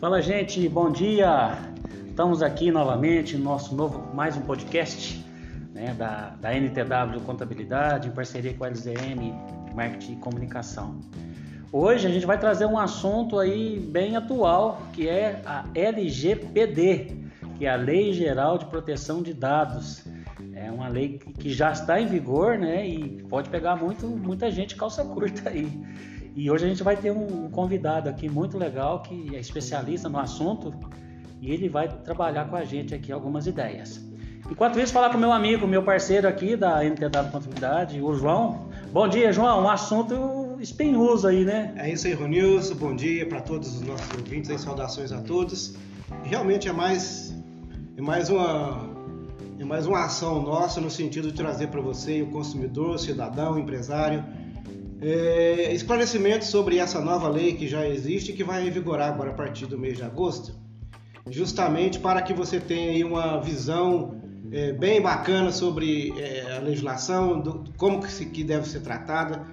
Fala gente, bom dia! Estamos aqui novamente no nosso novo, mais um podcast né, da, da NTW Contabilidade, em parceria com a LZM Marketing e Comunicação. Hoje a gente vai trazer um assunto aí bem atual, que é a LGPD, que é a Lei Geral de Proteção de Dados. É uma lei que já está em vigor, né? E pode pegar muito, muita gente calça curta aí. E hoje a gente vai ter um convidado aqui muito legal que é especialista no assunto e ele vai trabalhar com a gente aqui algumas ideias. Enquanto isso, falar com meu amigo, meu parceiro aqui da NTW Contabilidade, o João. Bom dia, João. Um assunto espinhoso aí, né? É isso aí, Ronilson. Bom dia para todos os nossos ouvintes saudações a todos. Realmente é mais, é mais uma é mais uma ação nossa no sentido de trazer para você, o consumidor, o cidadão, o empresário, é, esclarecimentos sobre essa nova lei que já existe e que vai vigorar agora a partir do mês de agosto, justamente para que você tenha aí uma visão é, bem bacana sobre é, a legislação, do, como que, se, que deve ser tratada,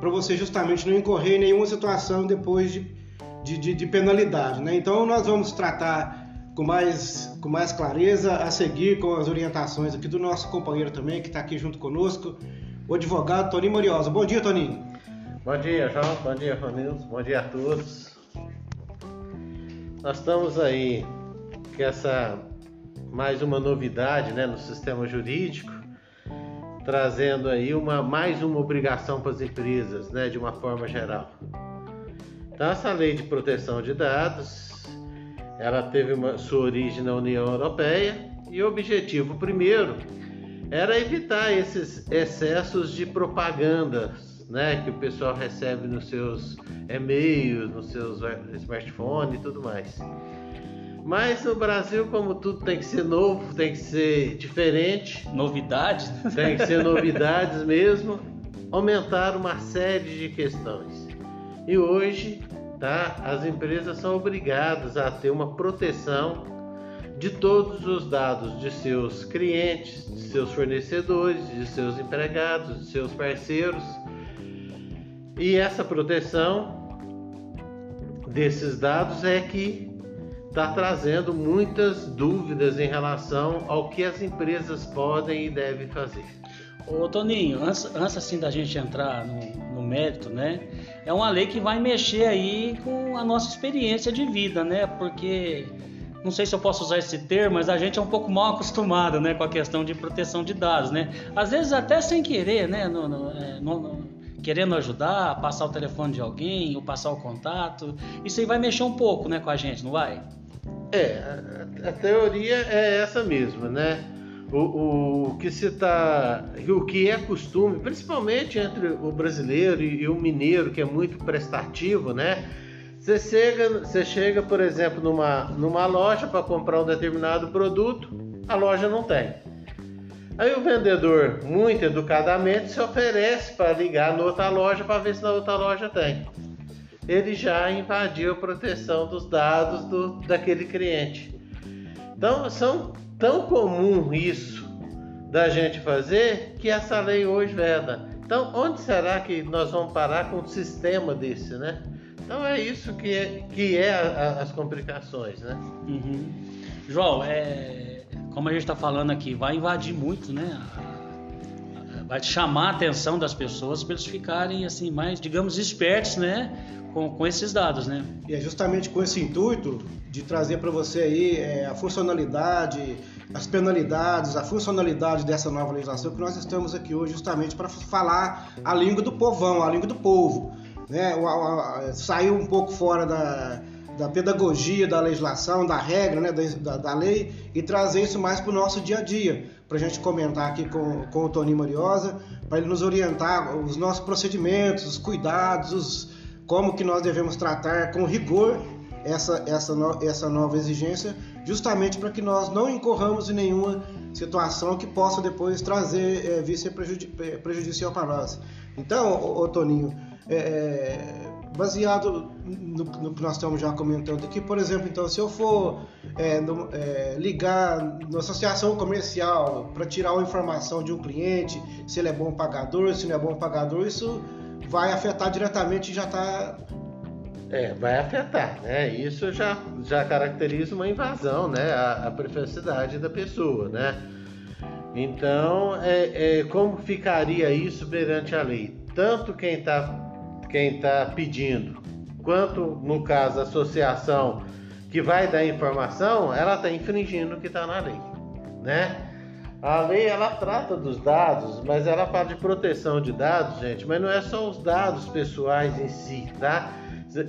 para você justamente não incorrer em nenhuma situação depois de, de, de, de penalidade. Né? Então nós vamos tratar com mais, com mais clareza a seguir com as orientações aqui do nosso companheiro também, que está aqui junto conosco, o advogado Toninho Moriosa. Bom dia, Toninho. Bom dia, João. Bom dia, Ronilson. Bom dia a todos. Nós estamos aí com essa mais uma novidade né, no sistema jurídico, trazendo aí uma, mais uma obrigação para as empresas, né, de uma forma geral. Então, essa lei de proteção de dados, ela teve uma, sua origem na União Europeia e o objetivo primeiro era evitar esses excessos de propaganda né, que o pessoal recebe nos seus e-mails, nos seus smartphones e tudo mais. Mas no Brasil, como tudo tem que ser novo, tem que ser diferente. Novidades? Tem que ser novidades mesmo. Aumentaram uma série de questões. E hoje, tá, as empresas são obrigadas a ter uma proteção de todos os dados de seus clientes, de seus fornecedores, de seus empregados, de seus parceiros e essa proteção desses dados é que está trazendo muitas dúvidas em relação ao que as empresas podem e devem fazer. Ô Toninho, antes, antes assim da gente entrar no, no, mérito, né? É uma lei que vai mexer aí com a nossa experiência de vida, né? Porque não sei se eu posso usar esse termo, mas a gente é um pouco mal acostumado, né, com a questão de proteção de dados, né? Às vezes até sem querer, né? No, no, é, no, querendo ajudar, passar o telefone de alguém ou passar o contato. Isso aí vai mexer um pouco, né, com a gente, não vai? É, a, a teoria é essa mesma, né? O, o, que se tá, o que é costume, principalmente entre o brasileiro e, e o mineiro, que é muito prestativo, né? Você chega, você chega, por exemplo, numa, numa loja para comprar um determinado produto, a loja não tem. Aí o vendedor, muito educadamente, se oferece para ligar na outra loja para ver se na outra loja tem. Ele já invadiu a proteção dos dados do, daquele cliente. Então, são tão comum isso da gente fazer que essa lei hoje veda. Então, onde será que nós vamos parar com um sistema desse, né? Então é isso que é, que é a, a, as complicações, né? Uhum. João, é, como a gente está falando aqui, vai invadir muito, né? Vai chamar a atenção das pessoas para eles ficarem assim mais, digamos, espertos, né? Com, com esses dados, né? E é justamente com esse intuito de trazer para você aí é, a funcionalidade, as penalidades, a funcionalidade dessa nova legislação que nós estamos aqui hoje justamente para falar a língua do povão, a língua do povo, né? Saiu um pouco fora da da pedagogia, da legislação, da regra, né, da, da lei e trazer isso mais para o nosso dia a dia, para a gente comentar aqui com, com o Tony Mariosa, para ele nos orientar os nossos procedimentos, os cuidados, os, como que nós devemos tratar com rigor essa, essa, no, essa nova exigência, justamente para que nós não incorramos em nenhuma situação que possa depois trazer, é, vir ser prejudici prejudicial para nós. Então, ô Toninho, é, baseado no, no, que nós estamos já comentando aqui, por exemplo, então se eu for é, no, é, ligar na associação comercial para tirar uma informação de um cliente, se ele é bom pagador, se não é bom pagador, isso vai afetar diretamente já está É, vai afetar, né? Isso já, já caracteriza uma invasão, né? A, a privacidade da pessoa, né? Então, é, é, como ficaria isso perante a lei? Tanto quem está quem tá pedindo, quanto, no caso, a associação que vai dar informação, ela está infringindo o que está na lei, né? A lei ela trata dos dados, mas ela fala de proteção de dados, gente, mas não é só os dados pessoais em si, tá?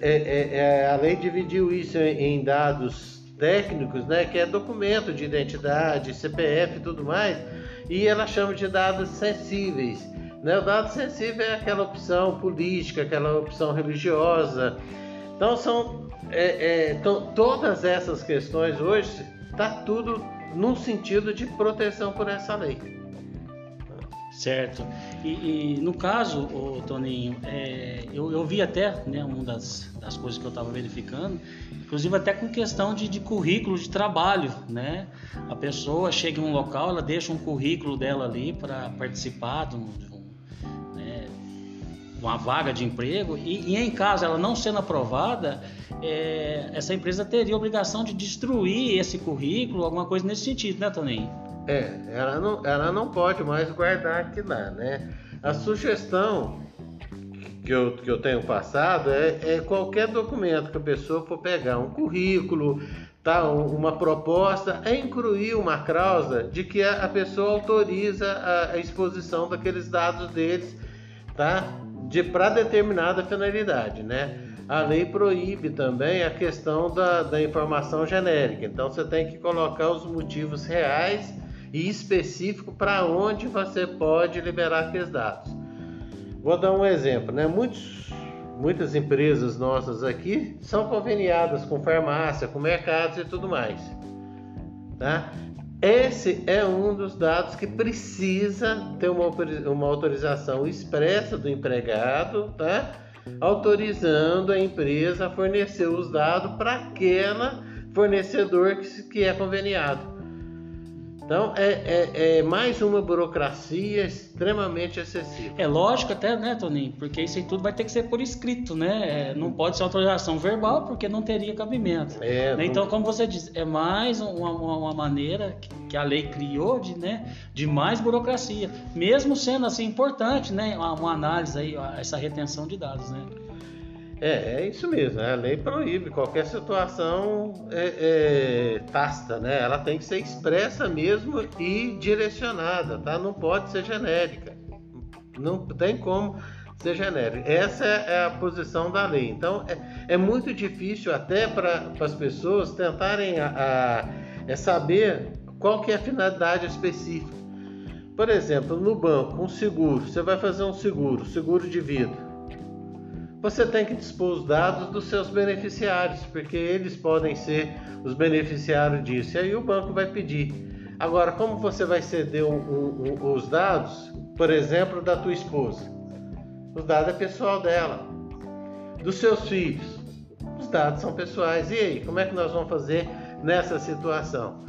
É, é, é, a lei dividiu isso em dados técnicos, né, que é documento de identidade, CPF e tudo mais, e ela chama de dados sensíveis. Né? O dado sensível é aquela opção política, aquela opção religiosa. Então são é, é, todas essas questões hoje está tudo no sentido de proteção por essa lei. Certo. E, e no caso, Toninho, é, eu, eu, vi até né, uma das, das coisas que eu estava verificando, inclusive até com questão de, de, currículo de trabalho, né? A pessoa chega em um local, ela deixa um currículo dela ali para participar de, um, uma vaga de emprego e, e, em caso ela não sendo aprovada, é, essa empresa teria a obrigação de destruir esse currículo, alguma coisa nesse sentido, né, Toninho? É, ela não, ela não pode mais guardar aquilo lá, né? A sugestão que eu, que eu tenho passado é, é qualquer documento que a pessoa for pegar, um currículo, tá, uma proposta, é incluir uma cláusula de que a, pessoa autoriza a, a, exposição daqueles dados deles, tá? De para determinada finalidade, né? A lei proíbe também a questão da, da informação genérica. Então você tem que colocar os motivos reais e específico para onde você pode liberar aqueles dados. Vou dar um exemplo, né? Muitos, muitas empresas nossas aqui são conveniadas com farmácia, com mercados e tudo mais, tá? Esse é um dos dados que precisa ter uma, uma autorização expressa do empregado, tá? Autorizando a empresa a fornecer os dados para aquela fornecedor que, que é conveniado. Então é, é, é, mais uma burocracia extremamente excessiva. É lógico até, né, Toninho? Porque isso aí tudo vai ter que ser por escrito, né? É, não pode ser autorização verbal porque não teria cabimento. É, né? Então, como você diz, é mais uma, uma, uma maneira que a lei criou de, né, de mais burocracia, mesmo sendo assim importante, né? Uma, uma análise aí, essa retenção de dados, né? É, é isso mesmo. Né? A lei proíbe qualquer situação é, é, né? Ela tem que ser expressa mesmo e direcionada, tá? Não pode ser genérica. Não tem como ser genérica. Essa é, é a posição da lei. Então, é, é muito difícil até para as pessoas tentarem a, a, é saber qual que é a finalidade específica. Por exemplo, no banco, um seguro, você vai fazer um seguro, seguro de vida você tem que dispor os dados dos seus beneficiários, porque eles podem ser os beneficiários disso. E aí o banco vai pedir. Agora, como você vai ceder os dados, por exemplo, da tua esposa? Os dados é pessoal dela. Dos seus filhos? Os dados são pessoais. E aí, como é que nós vamos fazer nessa situação?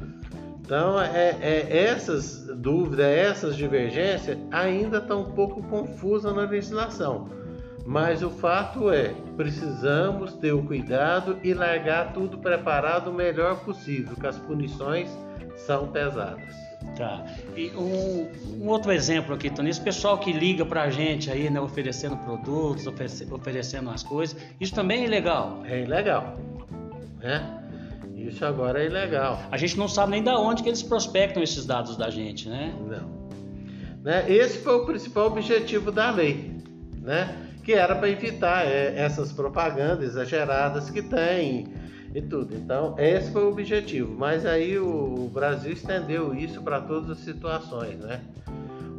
Então, é, é, essas dúvidas, essas divergências ainda estão um pouco confusas na legislação. Mas o fato é, precisamos ter o cuidado e largar tudo preparado o melhor possível, que as punições são pesadas. Tá. E um, um outro exemplo aqui, Tony, esse pessoal que liga pra gente aí, né, oferecendo produtos, oferece, oferecendo as coisas, isso também é ilegal? É ilegal, né? Isso agora é ilegal. A gente não sabe nem da onde que eles prospectam esses dados da gente, né? Não. Né? Esse foi o principal objetivo da lei, né? Que era para evitar é, essas propagandas exageradas que tem e tudo. Então, esse foi o objetivo. Mas aí o Brasil estendeu isso para todas as situações, né?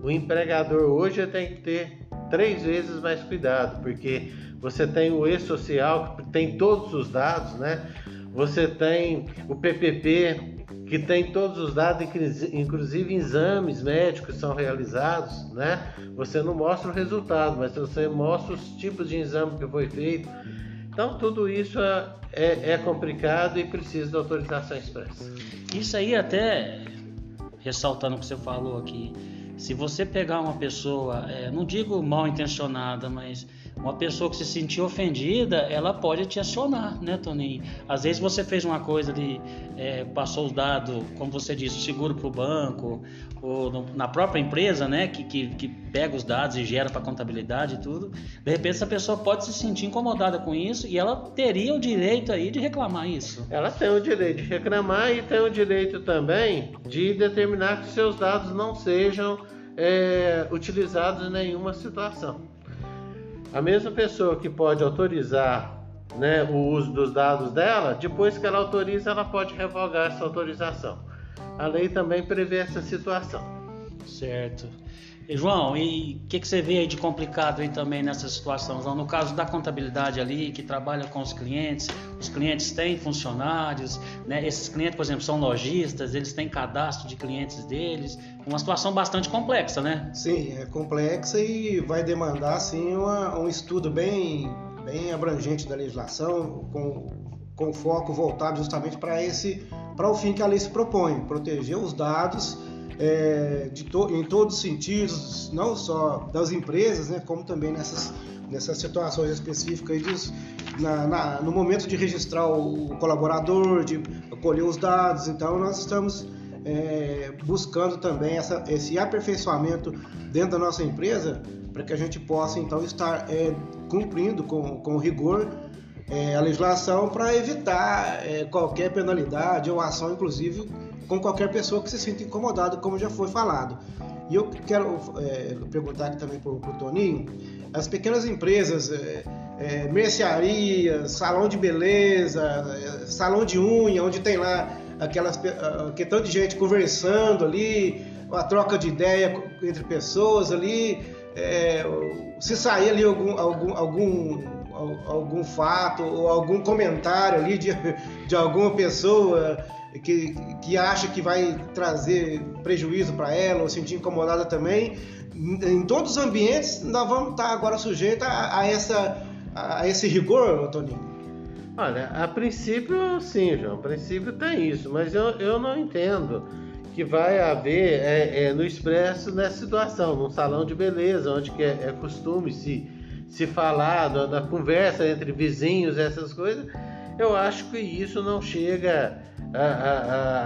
O empregador hoje tem que ter três vezes mais cuidado, porque você tem o e-social, que tem todos os dados, né? Você tem o PPP, que tem todos os dados, inclusive exames médicos são realizados, né? Você não mostra o resultado, mas você mostra os tipos de exame que foi feito. Então tudo isso é, é, é complicado e precisa de autorização expressa. Isso aí até ressaltando o que você falou aqui, se você pegar uma pessoa, é, não digo mal intencionada, mas uma pessoa que se sentir ofendida, ela pode te acionar, né, Toninho? Às vezes você fez uma coisa de é, passou os dados, como você disse, seguro para o banco, ou no, na própria empresa, né, que, que, que pega os dados e gera para contabilidade e tudo. De repente essa pessoa pode se sentir incomodada com isso e ela teria o direito aí de reclamar isso. Ela tem o direito de reclamar e tem o direito também de determinar que seus dados não sejam é, utilizados em nenhuma situação. A mesma pessoa que pode autorizar né, o uso dos dados dela, depois que ela autoriza, ela pode revogar essa autorização. A lei também prevê essa situação. Certo. João, e o que, que, você vê aí de complicado aí também nessa situação, João? No caso da contabilidade ali, que trabalha com os clientes, os clientes têm funcionários, né? Esses clientes, por exemplo, são lojistas, eles têm cadastro de clientes deles. Uma situação bastante complexa, né? Sim, é complexa e vai demandar, sim, uma, um estudo bem, bem abrangente da legislação, com, com foco voltado justamente para esse, para o fim que a lei se propõe, proteger os dados é, to, em todos os sentidos, não só das empresas, né, como também nessas, nessas situações específicas de, na, na, no momento de registrar o colaborador, de colher os dados. Então, nós estamos é, buscando também essa, esse aperfeiçoamento dentro da nossa empresa para que a gente possa, então, estar é, cumprindo com, com rigor é, a legislação para evitar é, qualquer penalidade ou ação, inclusive com qualquer pessoa que se sinta incomodada, como já foi falado. E eu quero é, perguntar aqui também para o Toninho, as pequenas empresas, é, é, mercearias, salão de beleza, é, salão de unha, onde tem lá aquelas que tanto de gente conversando ali, a troca de ideia entre pessoas ali, é, se sair ali algum, algum, algum, algum fato ou algum comentário ali de, de alguma pessoa que, que acha que vai trazer prejuízo para ela ou sentir incomodada também, em todos os ambientes nós vamos estar agora sujeitos a, a, essa, a esse rigor, Toninho? Olha, a princípio sim, João, a princípio tem isso, mas eu, eu não entendo que vai haver é, é, no expresso nessa situação, num salão de beleza, onde que é, é costume se, se falar da, da conversa entre vizinhos, essas coisas, eu acho que isso não chega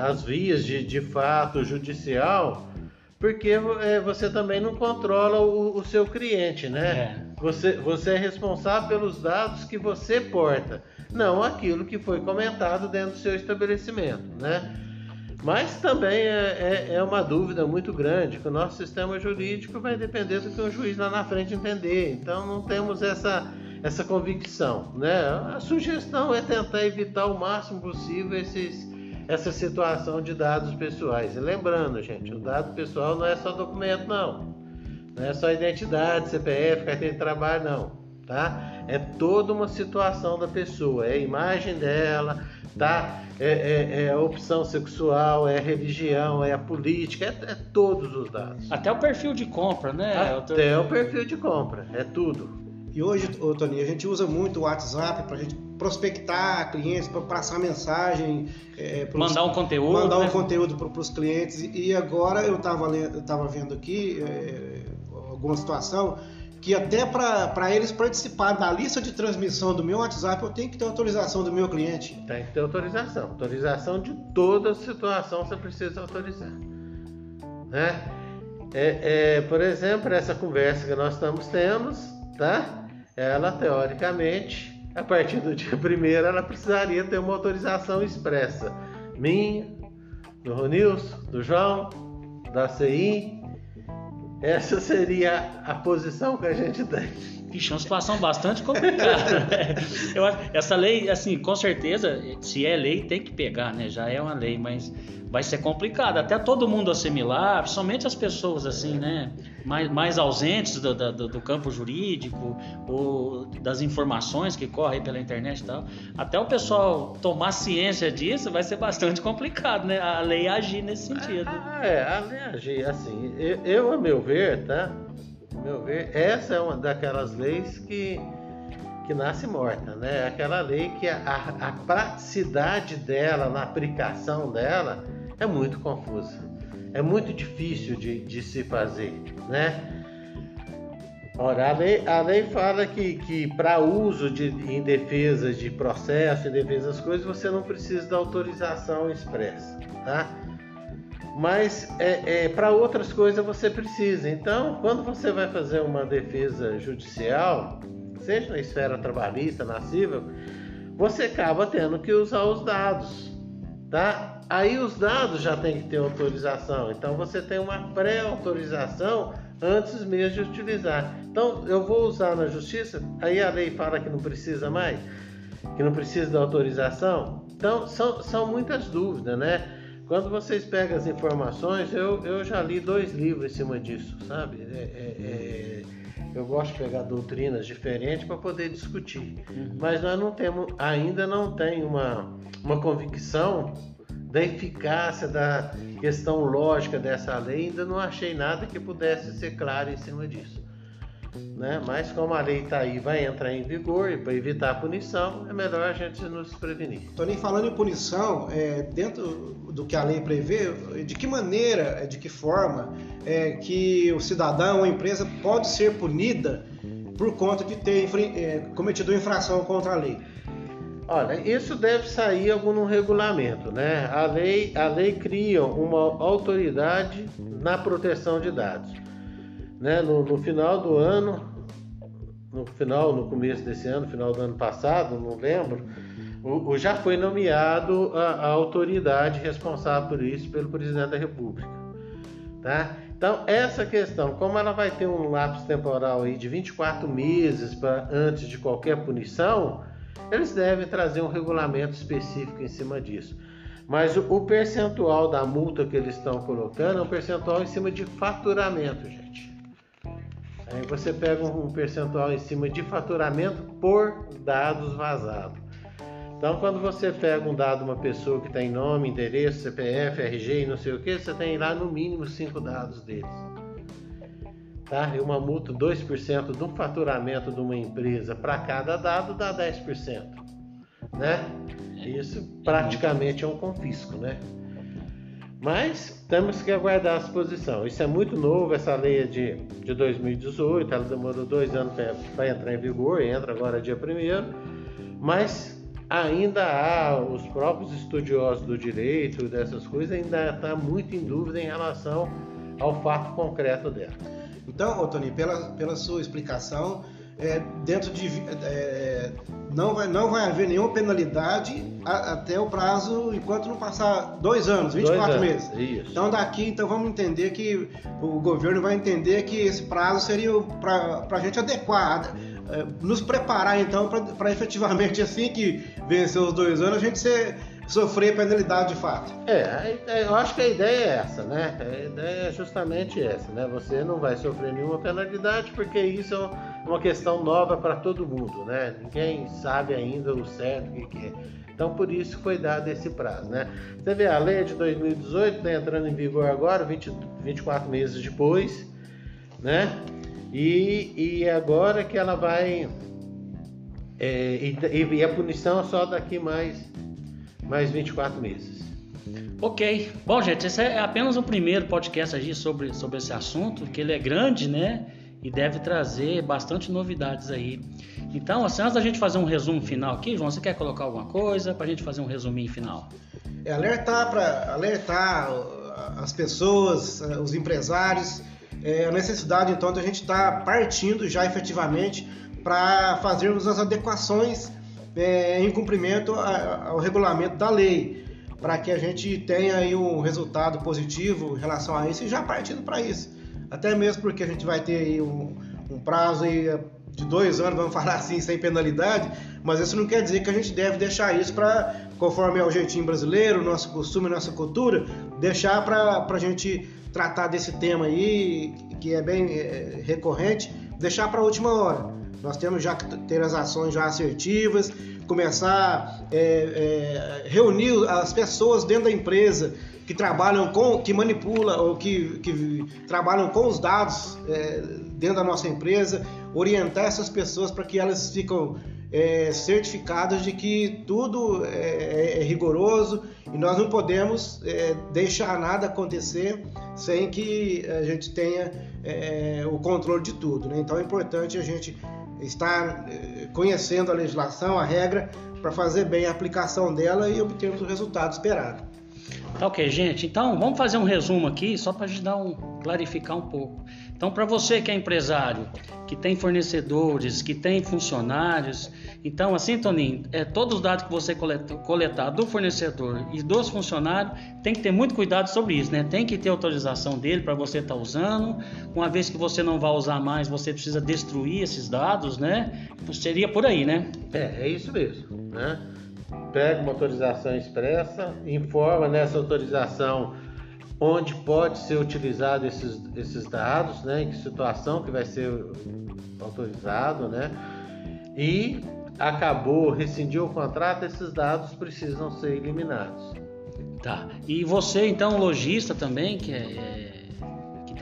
às vias de, de fato judicial, porque é, você também não controla o, o seu cliente, né? É. Você, você é responsável pelos dados que você porta, não aquilo que foi comentado dentro do seu estabelecimento, né? Mas também é, é, é, uma dúvida muito grande, que o nosso sistema jurídico vai depender do que o juiz lá na frente entender. Então não temos essa, essa convicção. Né? A sugestão é tentar evitar o máximo possível esses, essa situação de dados pessoais. E lembrando, gente, o dado pessoal não é só documento, não. Não é só identidade, CPF, carteira de trabalho, não. Tá? É toda uma situação da pessoa, é a imagem dela, tá? É, é, é a opção sexual, é a religião, é a política, é, é, todos os dados. Até o perfil de compra, né? Até o perfil de compra, é tudo. E hoje, ô, Tony, a gente usa muito o WhatsApp para a gente prospectar clientes, para passar mensagem, é, pros, mandar um conteúdo, mandar né? um conteúdo para os clientes. E agora eu estava vendo aqui é, alguma situação que até para eles participarem da lista de transmissão do meu WhatsApp, eu tenho que ter autorização do meu cliente. Tem que ter autorização. Autorização de toda situação você precisa autorizar. Né? É, é, por exemplo, essa conversa que nós estamos tendo, tá? ela teoricamente, a partir do dia primeiro, ela precisaria ter uma autorização expressa minha, do Ronilson, do João, da CI. Essa seria a posição que a gente tem. Vixe, é uma situação bastante complicada. Né? Eu, essa lei, assim, com certeza, se é lei, tem que pegar, né? Já é uma lei, mas vai ser complicado. Até todo mundo assimilar, somente as pessoas assim, né, mais, mais ausentes do, do, do, campo jurídico ou das informações que correm pela internet e tal. Até o pessoal tomar ciência disso vai ser bastante complicado, né? A lei agir nesse sentido. Ah, é, a lei agir, assim, eu, eu a meu ver, tá? Meu ver, essa é uma daquelas leis que que nasce morta, né? Aquela lei que a, a, a praticidade dela, na aplicação dela, é muito confusa. É muito difícil de, de se fazer, né? Ora, a lei, a lei fala que, que para uso de, em defesa de processo, em defesa das coisas, você não precisa da autorização expressa, tá? Mas é, é para outras coisas você precisa. Então, quando você vai fazer uma defesa judicial, seja na esfera trabalhista, na civil, você acaba tendo que usar os dados, tá? Aí os dados já tem que ter autorização. Então você tem uma pré-autorização antes mesmo de utilizar. Então eu vou usar na justiça, aí a lei fala que não precisa mais, que não precisa da autorização. Então são, são muitas dúvidas, né? Quando vocês pegam as informações, eu, eu já li dois livros em cima disso, sabe? É, é, é, eu gosto de pegar doutrinas diferentes para poder discutir. Uhum. Mas nós não temos, ainda não tem uma, uma convicção da eficácia da questão lógica dessa lei, ainda não achei nada que pudesse ser claro em cima disso. Né? Mas como a lei está aí, vai entrar em vigor e para evitar a punição, é melhor a gente nos prevenir. nem falando em punição, é, dentro do que a lei prevê, de que maneira, de que forma é, que o cidadão ou a empresa pode ser punida por conta de ter é, cometido infração contra a lei? Olha, isso deve sair algum regulamento, né? A lei, a lei cria uma autoridade na proteção de dados. Né? No, no final do ano, no final, no começo desse ano, final do ano passado, não lembro, o, o já foi nomeado a, a, autoridade responsável por isso pelo presidente da República. Tá? Então, essa questão, como ela vai ter um lapso temporal aí de 24 meses pra, antes de qualquer punição, eles devem trazer um regulamento específico em cima disso. Mas o, o percentual da multa que eles estão colocando é um percentual em cima de faturamento, gente. Aí você pega um percentual em cima de faturamento por dados vazados. Então, quando você pega um dado de uma pessoa que tem nome, endereço, CPF, RG e não sei o que, você tem lá no mínimo cinco dados deles tá? E uma multa 2% do faturamento de uma empresa para cada dado dá 10%, né? Isso praticamente é um confisco, né? Mas temos que aguardar a exposição. Isso é muito novo, essa lei é de, de 2018, ela demorou dois anos para entrar em vigor, entra agora dia 1 mas ainda há os próprios estudiosos do direito dessas coisas ainda está muito em dúvida em relação ao fato concreto dela. Então, Tony, pela, pela sua explicação, é, dentro de é, não vai não vai haver nenhuma penalidade a, até o prazo enquanto não passar dois anos 24 dois anos, meses isso. então daqui então vamos entender que o governo vai entender que esse prazo seria para a gente adequar é, nos preparar então para efetivamente assim que vencer os dois anos a gente ser sofrer penalidade de fato. É, eu acho que a ideia é essa, né? A ideia é justamente essa, né? Você não vai sofrer nenhuma penalidade porque isso é uma questão nova para todo mundo, né? Ninguém sabe ainda o certo o que é. Então por isso foi dado esse prazo, né? Você vê, a lei é de 2018 está entrando em vigor agora, 20, 24 meses depois, né? E, e agora que ela vai. É, e, e a punição é só daqui mais mais 24 meses. Ok. Bom, gente, esse é apenas o primeiro podcast aqui sobre, sobre esse assunto, que ele é grande, né? E deve trazer bastante novidades aí. Então, assim, antes da gente fazer um resumo final aqui, João, você quer colocar alguma coisa para a gente fazer um resuminho final? É alertar para alertar as pessoas, os empresários, é, a necessidade então de a gente estar tá partindo já efetivamente para fazermos as adequações é, em cumprimento ao regulamento da lei, para que a gente tenha aí um resultado positivo em relação a isso e já partindo para isso. Até mesmo porque a gente vai ter aí um, um prazo aí de dois anos, vamos falar assim, sem penalidade, mas isso não quer dizer que a gente deve deixar isso para, conforme é o jeitinho brasileiro, nosso costume, nossa cultura, deixar para a gente tratar desse tema aí, que é bem é, recorrente, deixar para a última hora. Nós temos já que ter as ações já assertivas, começar a é, é, reunir as pessoas dentro da empresa que trabalham com, que manipula ou que, que trabalham com os dados é, dentro da nossa empresa, orientar essas pessoas para que elas ficam é, certificados de que tudo é, é, é rigoroso e nós não podemos deixar nada acontecer sem que a gente tenha o controle de tudo. Né? Então é importante a gente estar é, conhecendo a legislação, a regra, para fazer bem a aplicação dela e obtermos o resultado esperado. Tá ok, gente. Então vamos fazer um resumo aqui, só para dar um, clarificar um pouco. Então, para você que é empresário, que tem fornecedores, que tem funcionários, então assim, Toninho, é, todos os dados que você coletar, coletar do fornecedor e dos funcionários, tem que ter muito cuidado sobre isso, né? Tem que ter autorização dele para você estar tá usando. Uma vez que você não vai usar mais, você precisa destruir esses dados, né? Seria por aí, né? É, é isso mesmo, né? Pega uma autorização expressa, informa nessa autorização onde pode ser utilizado esses, esses dados, né, em que situação que vai ser autorizado, né, e acabou, rescindiu o contrato, esses dados precisam ser eliminados. Tá. E você então, lojista também, que é, é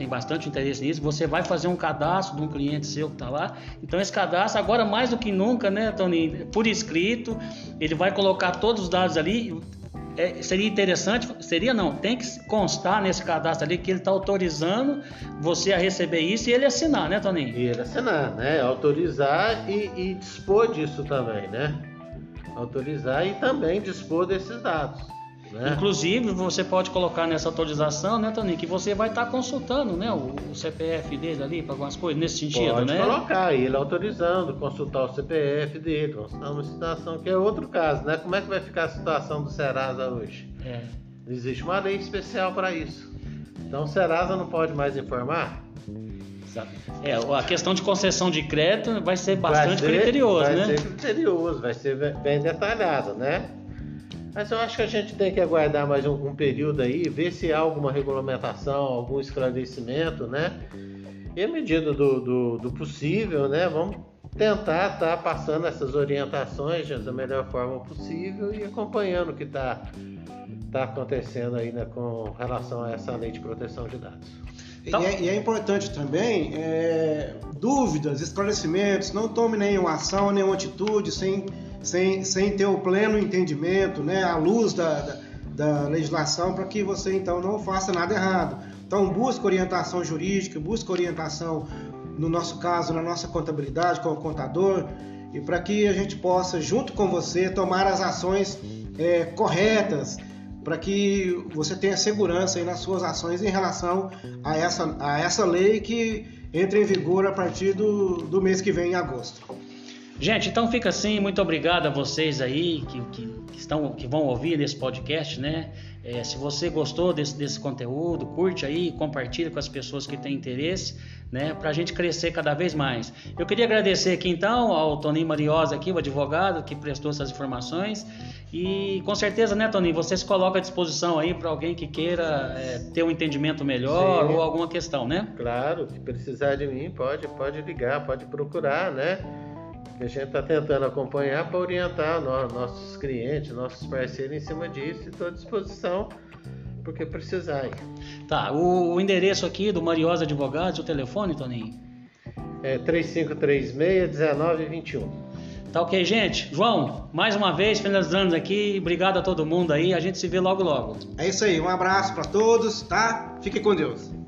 tem bastante interesse nisso, você vai fazer um cadastro de um cliente seu que está lá. Então esse cadastro agora mais do que nunca, né, Tony, por escrito, ele vai colocar todos os dados ali é, seria interessante, seria não, tem que constar nesse cadastro ali que ele está autorizando você a receber isso e ele assinar, né, Toninho? E ele assinar, né? Autorizar e, e dispor disso também, né? Autorizar e também dispor desses dados. Né? Inclusive, você pode colocar nessa autorização, né, Toninho, que você vai estar tá consultando né, o, o, CPF dele ali para algumas coisas, nesse sentido, pode né? Pode colocar, ele autorizando, consultar o CPF dele, consultar uma situação que é outro caso, né? Como é que vai ficar a situação do Serasa hoje? É. Existe uma lei especial para isso. Então, o Serasa não pode mais informar? É, a questão de concessão de crédito vai ser bastante vai ser, criterioso, vai né? Vai ser criterioso, vai ser bem detalhado, né? Mas eu acho que a gente tem que aguardar mais um, um, período aí, ver se há alguma regulamentação, algum esclarecimento, né? E à medida do, do, do possível, né? Vamos tentar estar tá passando essas orientações da melhor forma possível e acompanhando o que está tá acontecendo aí né, com relação a essa lei de proteção de dados. Então... E, é, e, é, importante também é, dúvidas, esclarecimentos, não tome nenhuma ação, nenhuma atitude sem sem, sem ter o pleno entendimento, né, à luz da, da, da legislação, para que você então não faça nada errado. Então, busque orientação jurídica, busque orientação, no nosso caso, na nossa contabilidade, com o contador, e para que a gente possa, junto com você, tomar as ações é, corretas, para que você tenha segurança nas suas ações em relação a essa, a essa lei que entra em vigor a partir do, do mês que vem, em agosto. Gente, então fica assim, muito obrigado a vocês aí que, que, que estão, que vão ouvir nesse podcast, né? É, se você gostou desse, desse conteúdo, curte aí, compartilha com as pessoas que têm interesse, né? Para a gente crescer cada vez mais. Eu queria agradecer aqui então ao Toninho Mariosa aqui, o advogado que prestou essas informações. E com certeza, né, Toninho, você se coloca à disposição aí para alguém que queira é, ter um entendimento melhor Sim. ou alguma questão, né? Claro, se precisar de mim, pode, pode ligar, pode procurar, né? A gente está tentando acompanhar para orientar nossos clientes, nossos parceiros em cima disso e estou à disposição porque precisarem. Tá, o, o, endereço aqui do Mariosa Advogados, o telefone, Toninho? É 3536-1921. Tá ok, gente? João, mais uma vez, finalizando aqui, obrigado a todo mundo aí, a gente se vê logo logo. É isso aí, um abraço para todos, tá? Fique com Deus.